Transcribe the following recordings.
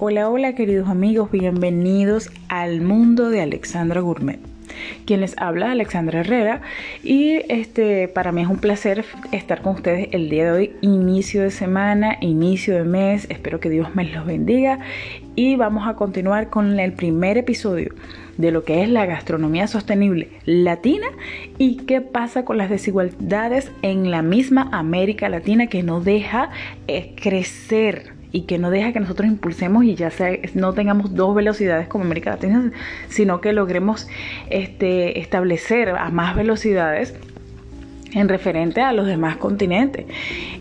Hola, hola queridos amigos, bienvenidos al mundo de Alexandra Gourmet. Quien les habla, Alexandra Herrera, y este para mí es un placer estar con ustedes el día de hoy, inicio de semana, inicio de mes, espero que Dios me los bendiga y vamos a continuar con el primer episodio de lo que es la gastronomía sostenible latina y qué pasa con las desigualdades en la misma América Latina que no deja eh, crecer y que no deja que nosotros impulsemos y ya sea, no tengamos dos velocidades como América Latina, sino que logremos este, establecer a más velocidades en referente a los demás continentes.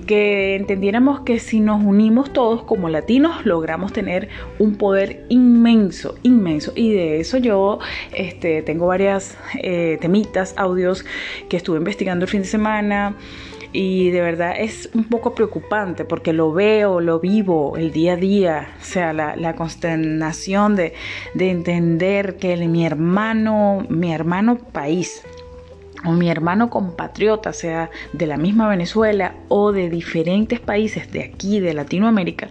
Que entendiéramos que si nos unimos todos como latinos, logramos tener un poder inmenso, inmenso. Y de eso yo este, tengo varias eh, temitas, audios que estuve investigando el fin de semana y de verdad es un poco preocupante porque lo veo, lo vivo el día a día, o sea, la, consternación de, de entender que mi hermano, mi hermano país, o mi hermano compatriota, sea de la misma Venezuela o de diferentes países de aquí, de Latinoamérica,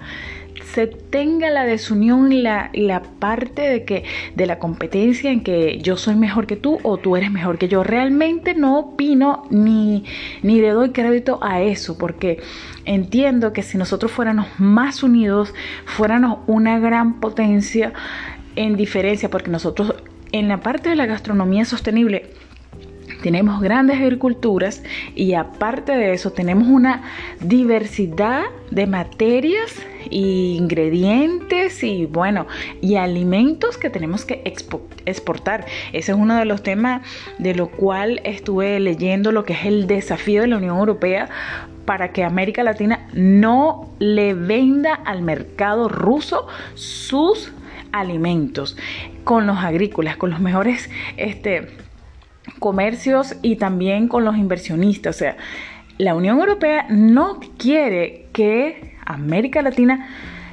se tenga la desunión, la, la parte de que de la competencia en que yo soy mejor que tú o tú eres mejor que yo. Realmente no opino ni, ni le doy crédito a eso, porque entiendo que si nosotros fuéramos más unidos, fuéramos una gran potencia en diferencia, porque nosotros en la parte de la gastronomía sostenible tenemos grandes agriculturas y aparte de eso tenemos una diversidad de materias e ingredientes y bueno y alimentos que tenemos que exportar. Ese es uno de los temas de lo cual estuve leyendo lo que es el desafío de la Unión Europea para que América Latina no le venda al mercado ruso sus alimentos con los agrícolas con los mejores este comercios y también con los inversionistas. O sea, la Unión Europea no quiere que América Latina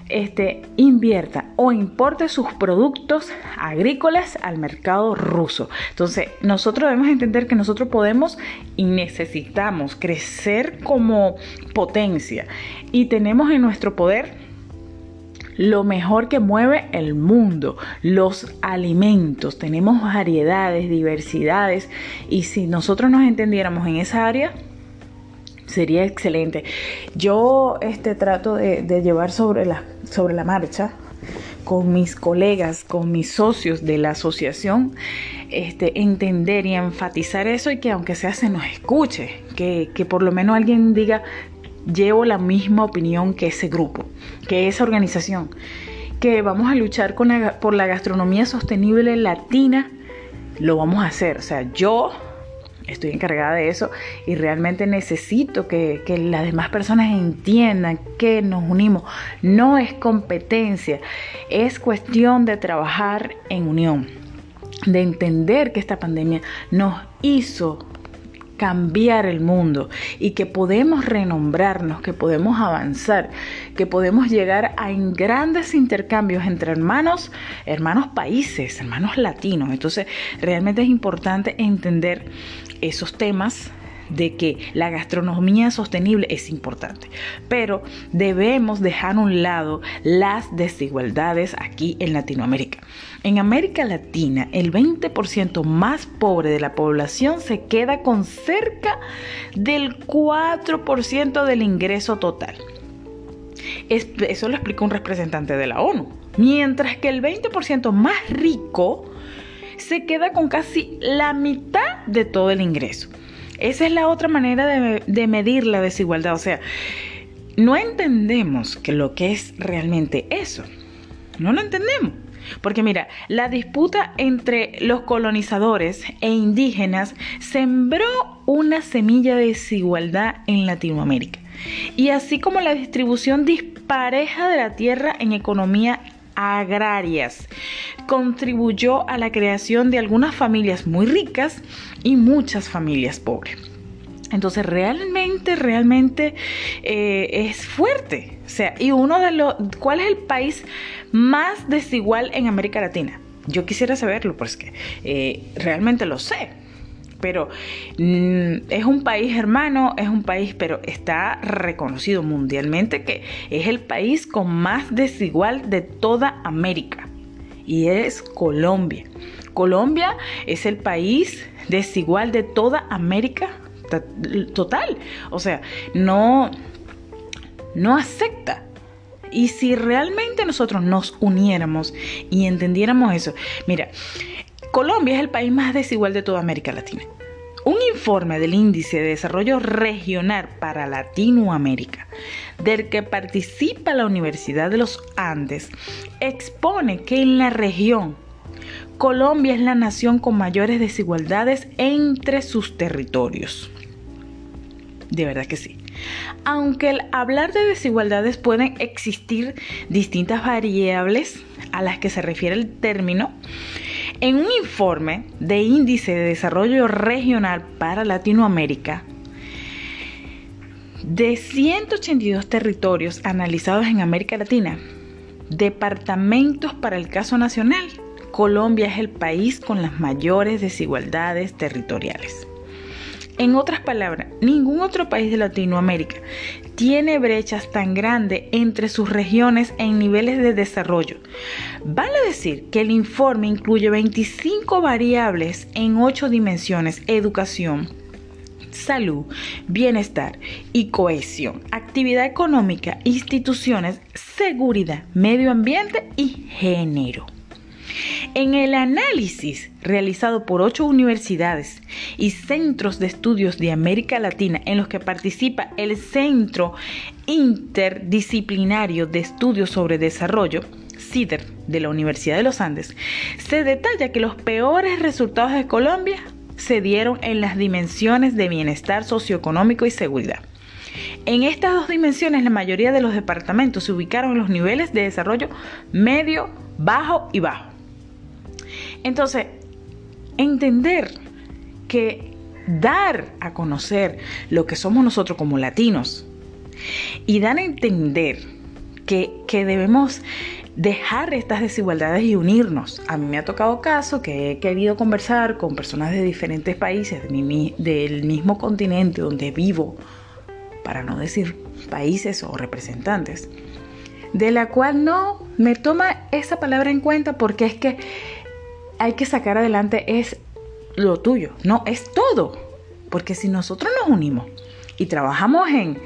este, invierta o importe sus productos agrícolas al mercado ruso. Entonces, nosotros debemos entender que nosotros podemos y necesitamos crecer como potencia y tenemos en nuestro poder lo mejor que mueve el mundo, los alimentos. Tenemos variedades, diversidades y si nosotros nos entendiéramos en esa área, sería excelente. Yo este, trato de, llevar sobre la, sobre la marcha con mis colegas, con mis socios de la asociación, este, entender y enfatizar eso y que aunque sea se nos escuche, que, que por lo menos alguien diga, llevo la misma opinión que ese grupo, que esa organización, que vamos a luchar por la gastronomía sostenible latina, lo vamos a hacer. O sea, yo estoy encargada de eso y realmente necesito que, que, las demás personas entiendan que nos unimos. No es competencia, es cuestión de trabajar en unión, de entender que esta pandemia nos hizo cambiar el mundo y que podemos renombrarnos, que podemos avanzar, que podemos llegar a grandes intercambios entre hermanos, hermanos países, hermanos latinos. Entonces, realmente es importante entender esos temas de que la gastronomía sostenible es importante, pero debemos dejar a un lado las desigualdades aquí en Latinoamérica. En América Latina, el 20% más pobre de la población se queda con cerca del 4% del ingreso total. Eso lo explicó un representante de la ONU. Mientras que el 20% más rico se queda con casi la mitad de todo el ingreso. Esa es la otra manera de, medir la desigualdad. O sea, no entendemos que lo que es realmente eso. No lo entendemos. Porque mira, la disputa entre los colonizadores e indígenas sembró una semilla de desigualdad en Latinoamérica. Y así como la distribución dispareja de la tierra en economía agrarias. Contribuyó a la creación de algunas familias muy ricas y muchas familias pobres. Entonces realmente, realmente eh, es fuerte. O sea, y uno de los, ¿cuál es el país más desigual en América Latina? Yo quisiera saberlo, pues que eh, realmente lo sé. pero mm, es un país hermano, es un país, pero está reconocido mundialmente que es el país con más desigual de toda América y es Colombia. Colombia es el país desigual de toda América total. O sea, no, no acepta. Y si realmente nosotros nos uniéramos y entendiéramos eso, mira, Colombia es el país más desigual de toda América Latina. Un informe del Índice de Desarrollo Regional para Latinoamérica, del que participa la Universidad de los Andes, expone que en la región Colombia es la nación con mayores desigualdades entre sus territorios. De verdad que sí. Aunque al hablar de desigualdades pueden existir distintas variables a las que se refiere el término, en un informe de Índice de Desarrollo Regional para Latinoamérica, de 182 territorios analizados en América Latina, departamentos para el caso nacional, Colombia es el país con las mayores desigualdades territoriales. En otras palabras, ningún otro país de Latinoamérica tiene brechas tan grandes entre sus regiones en niveles de desarrollo. Vale decir que el informe incluye 25 variables en 8 dimensiones, educación, salud, bienestar y cohesión, actividad económica, instituciones, seguridad, medio ambiente y género. En el análisis realizado por ocho universidades y centros de estudios de América Latina en los que participa el Centro Interdisciplinario de Estudios sobre Desarrollo, CIDER, de la Universidad de los Andes, se detalla que los peores resultados de Colombia se dieron en las dimensiones de bienestar socioeconómico y seguridad. En estas dos dimensiones, la mayoría de los departamentos se ubicaron en los niveles de desarrollo medio, bajo y bajo. Entonces, entender que dar a conocer lo que somos nosotros como latinos y dar a entender que, debemos dejar estas desigualdades y unirnos. A mí me ha tocado caso que he querido conversar con personas de diferentes países del mismo continente donde vivo, para no decir países o representantes, de la cual no me toma esa palabra en cuenta porque es que hay que sacar adelante es lo tuyo, no, es todo. Porque si nosotros nos unimos y trabajamos en,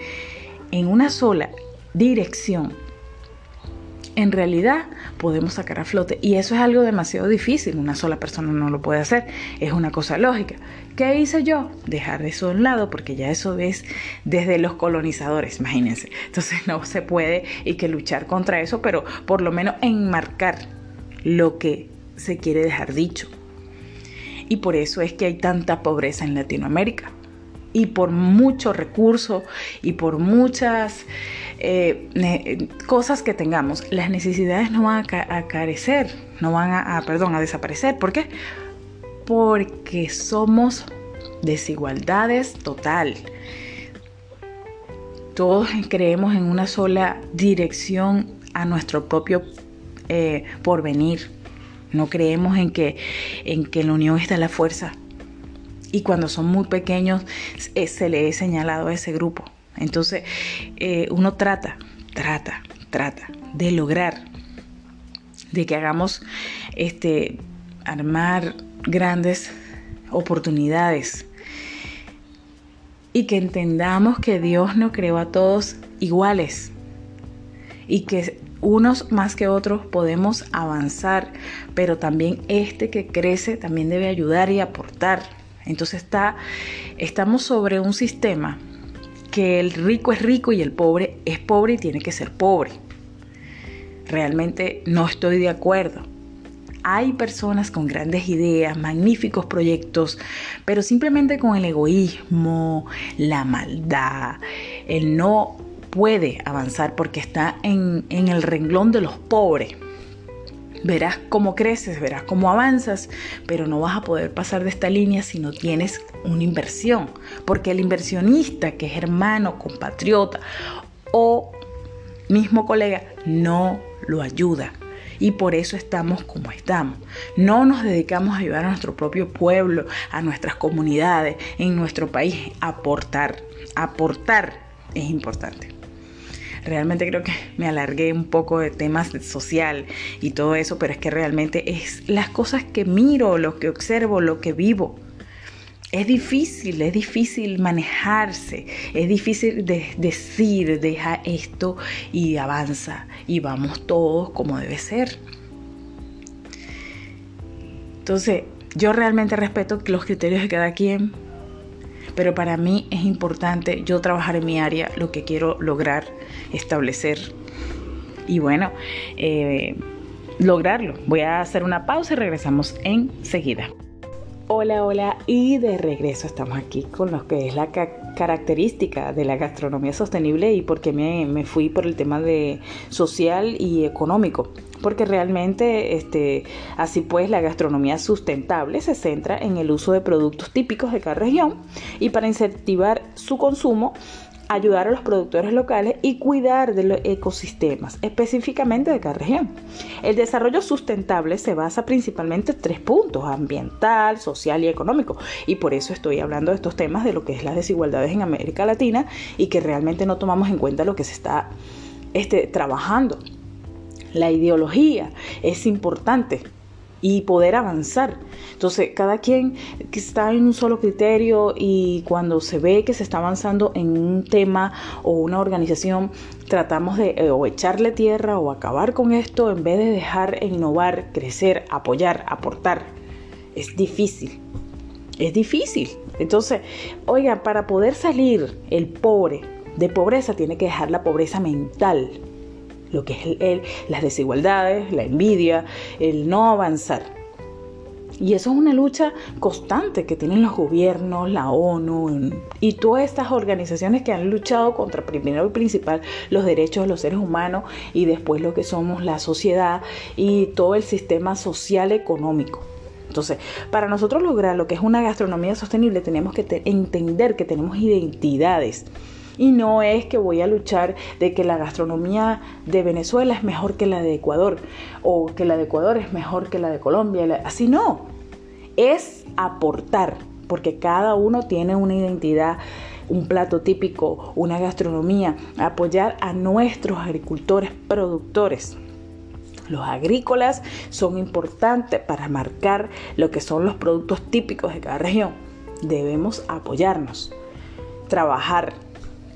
en una sola dirección, en realidad podemos sacar a flote. Y eso es algo demasiado difícil. Una sola persona no lo puede hacer. Es una cosa lógica. ¿Qué hice yo? Dejar eso a un lado porque ya eso es desde los colonizadores, imagínense. Entonces no se puede y que luchar contra eso, pero por lo menos enmarcar lo que se quiere dejar dicho. Y por eso es que hay tanta pobreza en Latinoamérica. Y por mucho recurso y por muchas eh, cosas que tengamos, las necesidades no van a, carecer, no van a, perdón, a desaparecer. ¿Por qué? Porque somos desigualdades total. Todos creemos en una sola dirección a nuestro propio eh, porvenir. No creemos en que, en que la unión está la fuerza. Y cuando son muy pequeños eh, se le he señalado a ese grupo. Entonces eh, uno trata, trata, trata de lograr de que hagamos este armar grandes oportunidades y que entendamos que Dios nos creó a todos iguales y que unos más que otros podemos avanzar, pero también este que crece también debe ayudar y aportar. Entonces está, estamos sobre un sistema que el rico es rico y el pobre es pobre y tiene que ser pobre. Realmente no estoy de acuerdo. Hay personas con grandes ideas, magníficos proyectos, pero simplemente con el egoísmo, la maldad, el no puede avanzar porque está en, el renglón de los pobres. Verás cómo creces, verás cómo avanzas, pero no vas a poder pasar de esta línea si no tienes una inversión. Porque el inversionista, que es hermano, compatriota o mismo colega, no lo ayuda. y por eso estamos como estamos. No nos dedicamos a ayudar a nuestro propio pueblo, a nuestras comunidades, en nuestro país. Aportar, aportar es importante. Realmente creo que me alargué un poco de temas social y todo eso, pero es que realmente es las cosas que miro, lo que observo, lo que vivo. Es difícil, es difícil manejarse, es difícil decir, deja esto y avanza y vamos todos como debe ser. Entonces, yo realmente respeto los criterios de cada quien, pero para mí es importante yo trabajar en mi área, lo que quiero lograr, establecer y bueno, eh, lograrlo. Voy a hacer una pausa y regresamos enseguida. Hola, hola y de regreso estamos aquí con lo que es la característica de la gastronomía sostenible y por qué me, me, fui por el tema de social y económico. Porque realmente, este, así pues, la gastronomía sustentable se centra en el uso de productos típicos de cada región y para incentivar su consumo ayudar a los productores locales y cuidar de los ecosistemas, específicamente de cada región. El desarrollo sustentable se basa principalmente en tres puntos, ambiental, social y económico. Y por eso estoy hablando de estos temas de lo que es las desigualdades en América Latina y que realmente no tomamos en cuenta lo que se está este, trabajando. La ideología es importante y poder avanzar. Entonces, cada quien que está en un solo criterio y cuando se ve que se está avanzando en un tema o una organización, tratamos de eh, o echarle tierra o acabar con esto en vez de dejar innovar, crecer, apoyar, aportar. Es difícil. Es difícil. Entonces, oiga, para poder salir el pobre de pobreza tiene que dejar la pobreza mental lo que es el, las desigualdades, la envidia, el no avanzar. Y eso es una lucha constante que tienen los gobiernos, la ONU y todas estas organizaciones que han luchado contra primero y principal los derechos de los seres humanos y después lo que somos la sociedad y todo el sistema social económico. Entonces, para nosotros lograr lo que es una gastronomía sostenible tenemos que entender que tenemos identidades y no es que voy a luchar de que la gastronomía de Venezuela es mejor que la de Ecuador o que la de Ecuador es mejor que la de Colombia. Así no. Es aportar, porque cada uno tiene una identidad un plato típico, una gastronomía, apoyar a nuestros agricultores productores. Los agrícolas son importantes para marcar lo que son los productos típicos de cada región. Debemos apoyarnos, trabajar,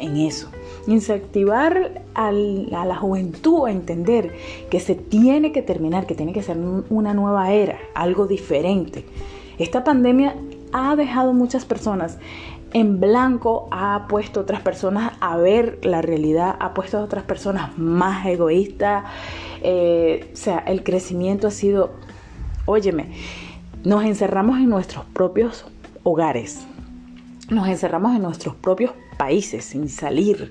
en eso. Incentivar a la juventud a entender que se tiene que terminar, que tiene que ser una nueva era, algo diferente. Esta pandemia ha dejado muchas personas en blanco, ha puesto a otras personas a ver la realidad, ha puesto a otras personas más egoístas. Eh, o sea, el crecimiento ha sido, óyeme, nos encerramos en nuestros propios hogares, nos encerramos en nuestros propios países sin salir.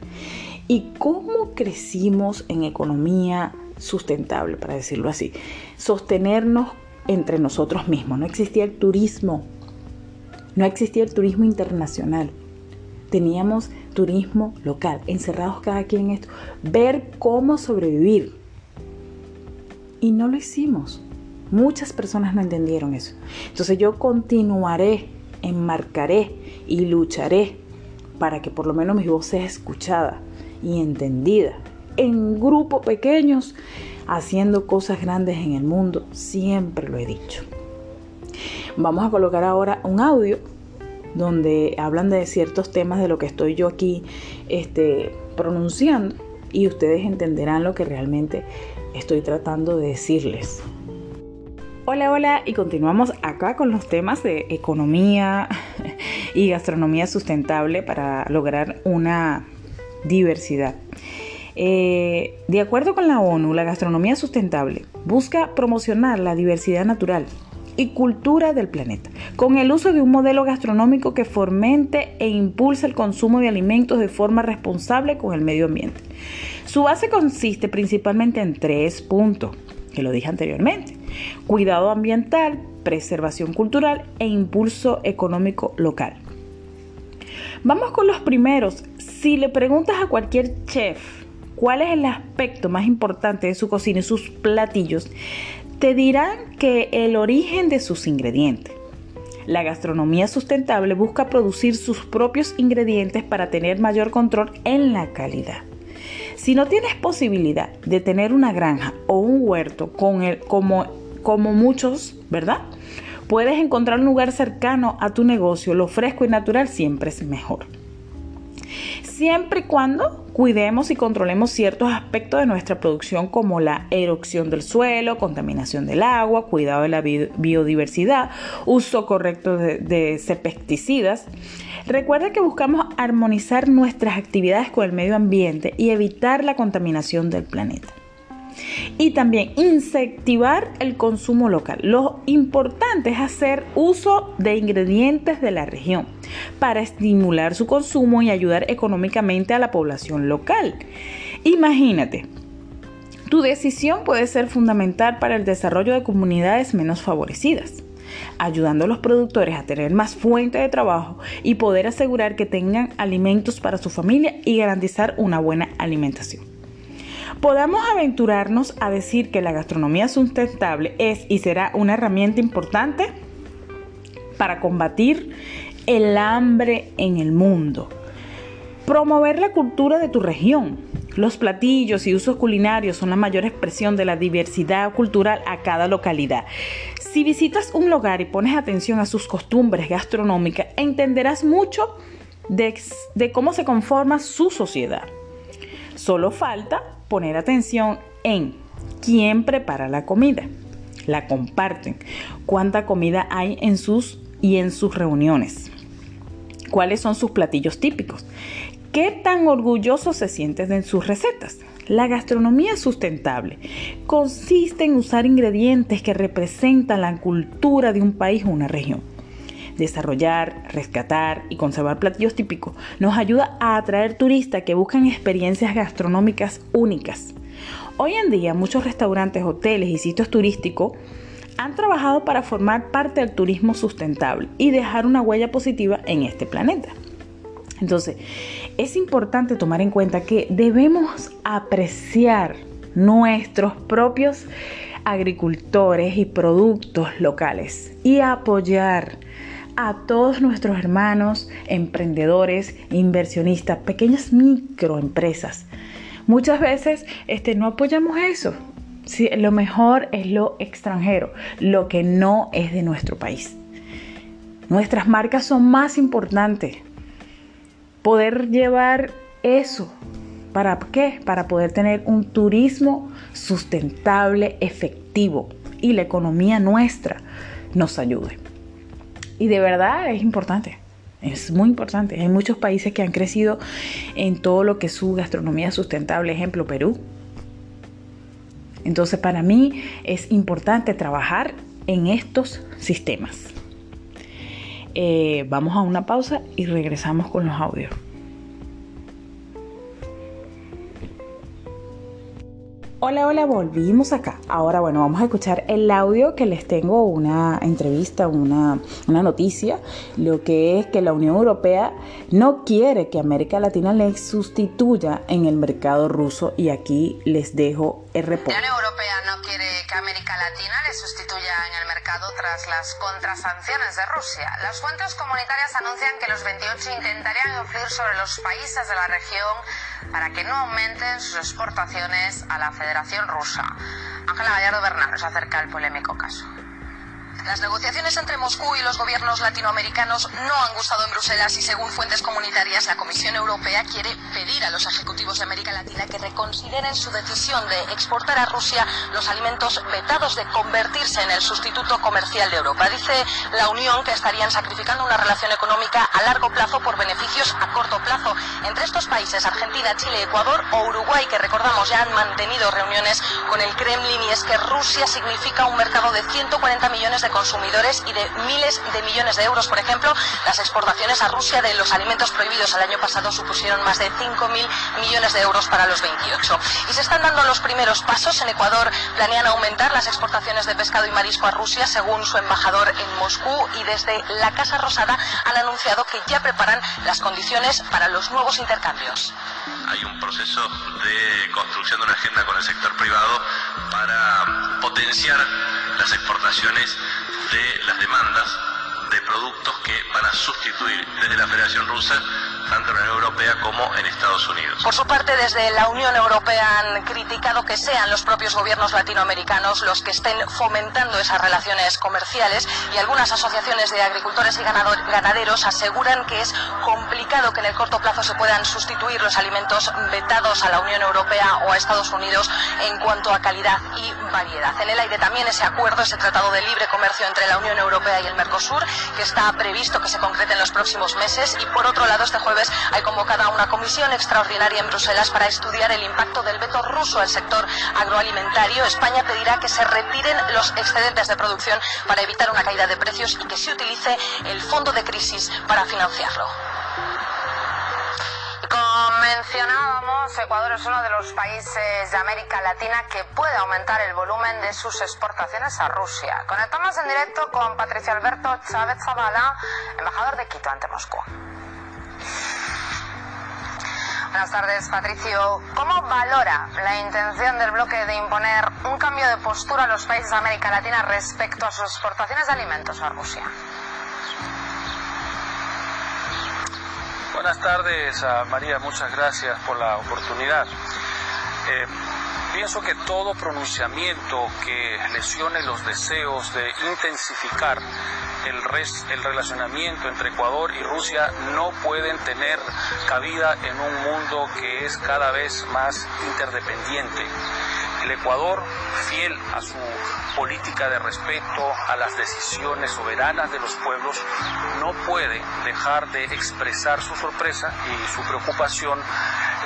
¿Y cómo crecimos en economía sustentable, para decirlo así? Sostenernos entre nosotros mismos. No existía el turismo, no existía el turismo internacional. Teníamos turismo local, encerrados cada quien en esto. Ver cómo sobrevivir. Y no lo hicimos. Muchas personas no entendieron eso. Entonces yo continuaré enmarcaré y lucharé para que por lo menos mi voz sea escuchada y entendida. En grupos pequeños, haciendo cosas grandes en el mundo, siempre lo he dicho. Vamos a colocar ahora un audio donde hablan de ciertos temas de lo que estoy yo aquí este, pronunciando y ustedes entenderán lo que realmente estoy tratando de decirles. Hola, hola, y continuamos acá con los temas de economía y gastronomía sustentable para lograr una diversidad. Eh, de acuerdo con la ONU, la gastronomía sustentable busca promocionar la diversidad natural y cultura del planeta, con el uso de un modelo gastronómico que fomente e impulsa el consumo de alimentos de forma responsable con el medio ambiente. Su base consiste principalmente en tres puntos que lo dije anteriormente. Cuidado ambiental, preservación cultural e impulso económico local. Vamos con los primeros. Si le preguntas a cualquier chef cuál es el aspecto más importante de su cocina y sus platillos, te dirán que el origen de sus ingredientes. La gastronomía sustentable busca producir sus propios ingredientes para tener mayor control en la calidad. Si no tienes posibilidad de tener una granja o un huerto con como, como muchos, ¿verdad? Puedes encontrar un lugar cercano a tu negocio, lo fresco y natural siempre es mejor siempre y cuando cuidemos y controlemos ciertos aspectos de nuestra producción como la erosión del suelo, contaminación del agua, cuidado de la biodiversidad, uso correcto de, de pesticidas. Recuerda que buscamos armonizar nuestras actividades con el medio ambiente y evitar la contaminación del planeta y también incentivar el consumo local. Lo importante es hacer uso de ingredientes de la región para estimular su consumo y ayudar económicamente a la población local. Imagínate, tu decisión puede ser fundamental para el desarrollo de comunidades menos favorecidas ayudando a los productores a tener más fuente de trabajo y poder asegurar que tengan alimentos para su familia y garantizar una buena alimentación podamos aventurarnos a decir que la gastronomía sustentable es y será una herramienta importante para combatir el hambre en el mundo. Promover la cultura de tu región. Los platillos y usos culinarios son la mayor expresión de la diversidad cultural a cada localidad. Si visitas un lugar y pones atención a sus costumbres gastronómicas, entenderás mucho de, de cómo se conforma su sociedad. Solo falta poner atención en quién prepara la comida, la comparten, cuánta comida hay en sus y en sus reuniones, cuáles son sus platillos típicos, qué tan orgullosos se sienten de sus recetas. La gastronomía sustentable. Consiste en usar ingredientes que representan la cultura de un país o una región desarrollar, rescatar y conservar platillos típicos nos ayuda a atraer turistas que buscan experiencias gastronómicas únicas. Hoy en día muchos restaurantes, hoteles y sitios turísticos han trabajado para formar parte del turismo sustentable y dejar una huella positiva en este planeta. Entonces, es importante tomar en cuenta que debemos apreciar nuestros propios agricultores y productos locales y apoyar a todos nuestros hermanos emprendedores, inversionistas, pequeñas microempresas. Muchas veces este, no apoyamos eso. lo mejor es lo extranjero, lo que no es de nuestro país. Nuestras marcas son más importantes. Poder llevar eso. ¿Para qué? Para poder tener un turismo sustentable, efectivo y la economía nuestra nos ayude. Y de verdad es importante. Es muy importante. Hay muchos países que han crecido en todo lo que es su gastronomía sustentable. Ejemplo, Perú. Entonces, para mí es importante trabajar en estos sistemas. Eh, vamos a una pausa y regresamos con los audios. Hola, hola, volvimos acá. Ahora, bueno, vamos a escuchar el audio que les tengo, una entrevista, una, una, noticia, lo que es que la Unión Europea no quiere que América Latina le sustituya en el mercado ruso y aquí les dejo el reporte. La Unión Europea no quiere que América Latina le sustituya en el mercado tras las contrasanciones de Rusia. Las fuentes comunitarias anuncian que los 28 intentarían influir sobre los países de la región para que no aumenten sus exportaciones a la Federación Rusa. Ángela Gallardo Bernal nos acerca al polémico caso. Las negociaciones entre Moscú y los gobiernos latinoamericanos no han gustado en Bruselas y según fuentes comunitarias la Comisión Europea quiere pedir a los ejecutivos de América Latina que reconsideren su decisión de exportar a Rusia los alimentos vetados de convertirse en el sustituto comercial de Europa. Dice la Unión que estarían sacrificando una relación económica a largo plazo por beneficios a corto plazo. Entre estos países, Argentina, Chile, Ecuador o Uruguay, que recordamos ya han mantenido reuniones con el Kremlin y es que Rusia significa un mercado de 140 millones de consumidores y de miles de millones de euros. Por ejemplo, las exportaciones a Rusia de los alimentos prohibidos el año pasado supusieron más de 5.000 millones de euros para los 28. Y se están dando los primeros pasos. En Ecuador planean aumentar las exportaciones de pescado y marisco a Rusia, según su embajador en Moscú. Y desde la Casa Rosada han anunciado que ya preparan las condiciones para los nuevos intercambios. hay un proceso de construcción de una agenda con el sector privado para potenciar las exportaciones de las demandas de productos que van a sustituir desde la Federación Rusa tanto en la Unión Europea como en Estados Unidos. Por su parte, desde la Unión Europea han criticado que sean los propios gobiernos latinoamericanos los que estén fomentando esas relaciones comerciales y algunas asociaciones de agricultores y ganaderos aseguran que es complicado que en el corto plazo se puedan sustituir los alimentos vetados a la Unión Europea o a Estados Unidos en cuanto a calidad y variedad. En el aire también ese acuerdo, ese tratado de libre comercio entre la Unión Europea y el Mercosur, que está previsto que se concrete en los próximos meses y por otro lado este jueves hay convocada una comisión extraordinaria en Bruselas para estudiar el impacto del veto ruso al sector agroalimentario. España pedirá que se retiren los excedentes de producción para evitar una caída de precios y que se utilice el fondo de crisis para financiarlo. Como mencionábamos, Ecuador es uno de los países de América Latina que puede aumentar el volumen de sus exportaciones a Rusia. Conectamos en directo con Patricio Alberto Chávez Zavala, embajador de Quito ante Moscú. Buenas tardes, Patricio. ¿Cómo valora la intención del bloque de imponer un cambio de postura a los países de América Latina respecto a sus exportaciones de alimentos a Rusia? Buenas tardes, María. Muchas gracias por la oportunidad. Eh, pienso que todo pronunciamiento que lesione los deseos de intensificar el, el relacionamiento entre Ecuador y Rusia no pueden tener cabida en un mundo que es cada vez más interdependiente. El Ecuador, fiel a su política de respeto a las decisiones soberanas de los pueblos, no puede dejar de expresar su sorpresa y su preocupación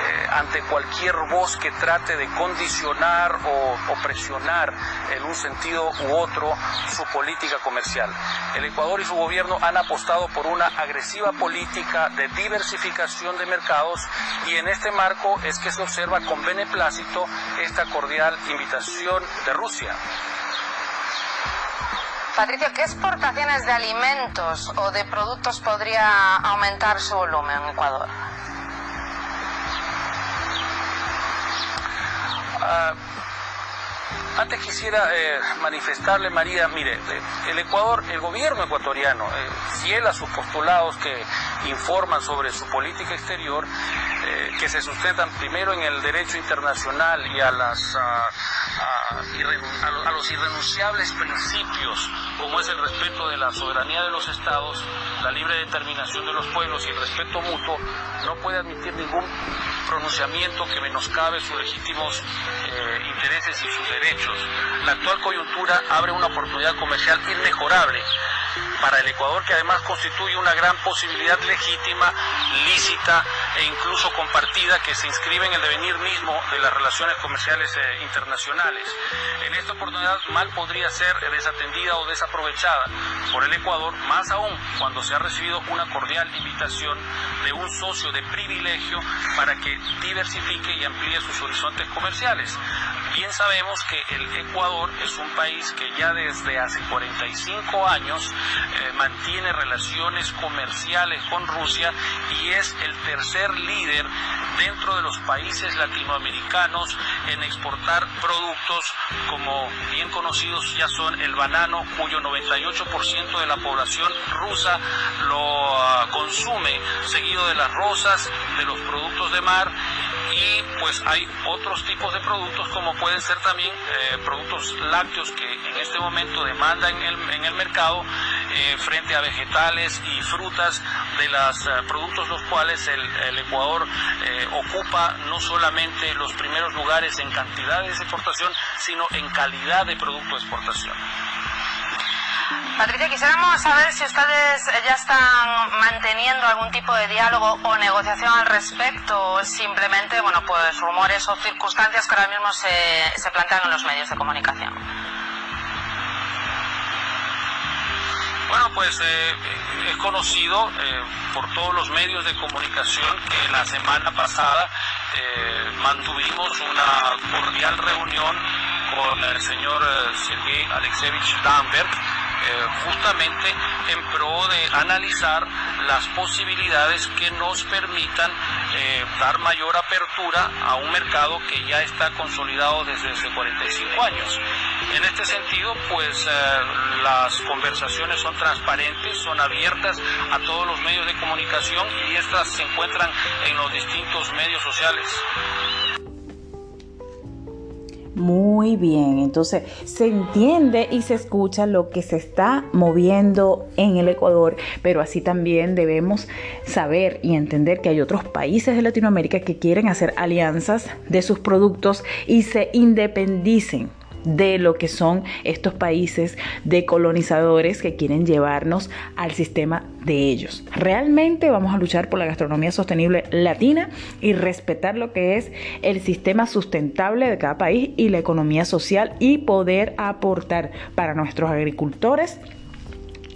eh, ante cualquier voz que trate de condicionar o, o, presionar en un sentido u otro su política comercial. El Ecuador y su gobierno han apostado por una agresiva política de diversificación de mercados y en este marco es que se observa con beneplácito esta cordial invitación de Rusia. Patricio, ¿qué exportaciones de alimentos o de productos podría aumentar su volumen en Ecuador? Uh, antes quisiera eh, manifestarle, María, mire, eh, el Ecuador, el gobierno ecuatoriano, eh, fiel a sus postulados que informan sobre su política exterior, que se sustentan primero en el derecho internacional y a, las, a, a, a los irrenunciables principios, como es el respeto de la soberanía de los estados, la libre determinación de los pueblos y el respeto mutuo, no puede admitir ningún pronunciamiento que menoscabe sus legítimos eh, intereses y sus derechos. La actual coyuntura abre una oportunidad comercial inmejorable para el Ecuador, que además constituye una gran posibilidad legítima, lícita e incluso compartida que se inscribe en el devenir mismo de las relaciones comerciales eh, internacionales. En esta oportunidad mal podría ser desatendida o desaprovechada por el Ecuador, más aún cuando se ha recibido una cordial invitación de un socio de privilegio para que diversifique y amplíe sus horizontes comerciales. Bien sabemos que el Ecuador es un país que ya desde hace 45 años eh, mantiene relaciones comerciales con Rusia y es el tercer líder dentro de los países latinoamericanos en exportar productos como bien conocidos ya son el banano, cuyo 98% de la población rusa lo uh, consume, seguido de las rosas, de los productos de mar y pues hay otros tipos de productos como pueden ser también eh, productos lácteos que en este momento demandan en el, en el mercado eh, frente a vegetales y frutas de los eh, productos los cuales el, Ecuador ocupa no solamente los primeros lugares en cantidad de exportación sino en calidad de producto de exportación. Patricia, quisiéramos saber si ustedes ya están manteniendo algún tipo de diálogo o negociación al respecto o simplemente, bueno, pues rumores o circunstancias que ahora mismo se, plantean en los medios de comunicación. Bueno, pues eh, es conocido eh, por todos los medios de comunicación que la semana pasada eh, mantuvimos una cordial reunión con el señor Sergei Alexevich Damberg, justamente en pro de analizar las posibilidades que nos permitan eh, dar mayor apertura a un mercado que ya está consolidado desde hace 45 años. En este sentido, pues eh, las conversaciones son transparentes, son abiertas a todos los medios de comunicación y estas se encuentran en los distintos medios sociales. Bien, entonces se entiende y se escucha lo que se está moviendo en el Ecuador, pero así también debemos saber y entender que hay otros países de Latinoamérica que quieren hacer alianzas de sus productos y se independicen de lo que son estos países de colonizadores que quieren llevarnos al sistema de ellos. Realmente vamos a luchar por la gastronomía sostenible latina y respetar lo que es el sistema sustentable de cada país y la economía social y poder aportar para nuestros agricultores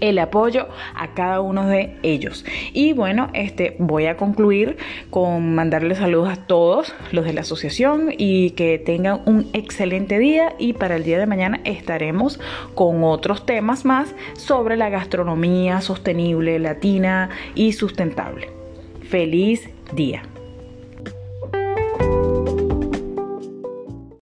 el apoyo a cada uno de ellos. Y bueno, este voy a concluir con mandarles saludos a todos los de la asociación y que tengan un excelente día y para el día de mañana estaremos con otros temas más sobre la gastronomía sostenible latina y sustentable. Feliz día.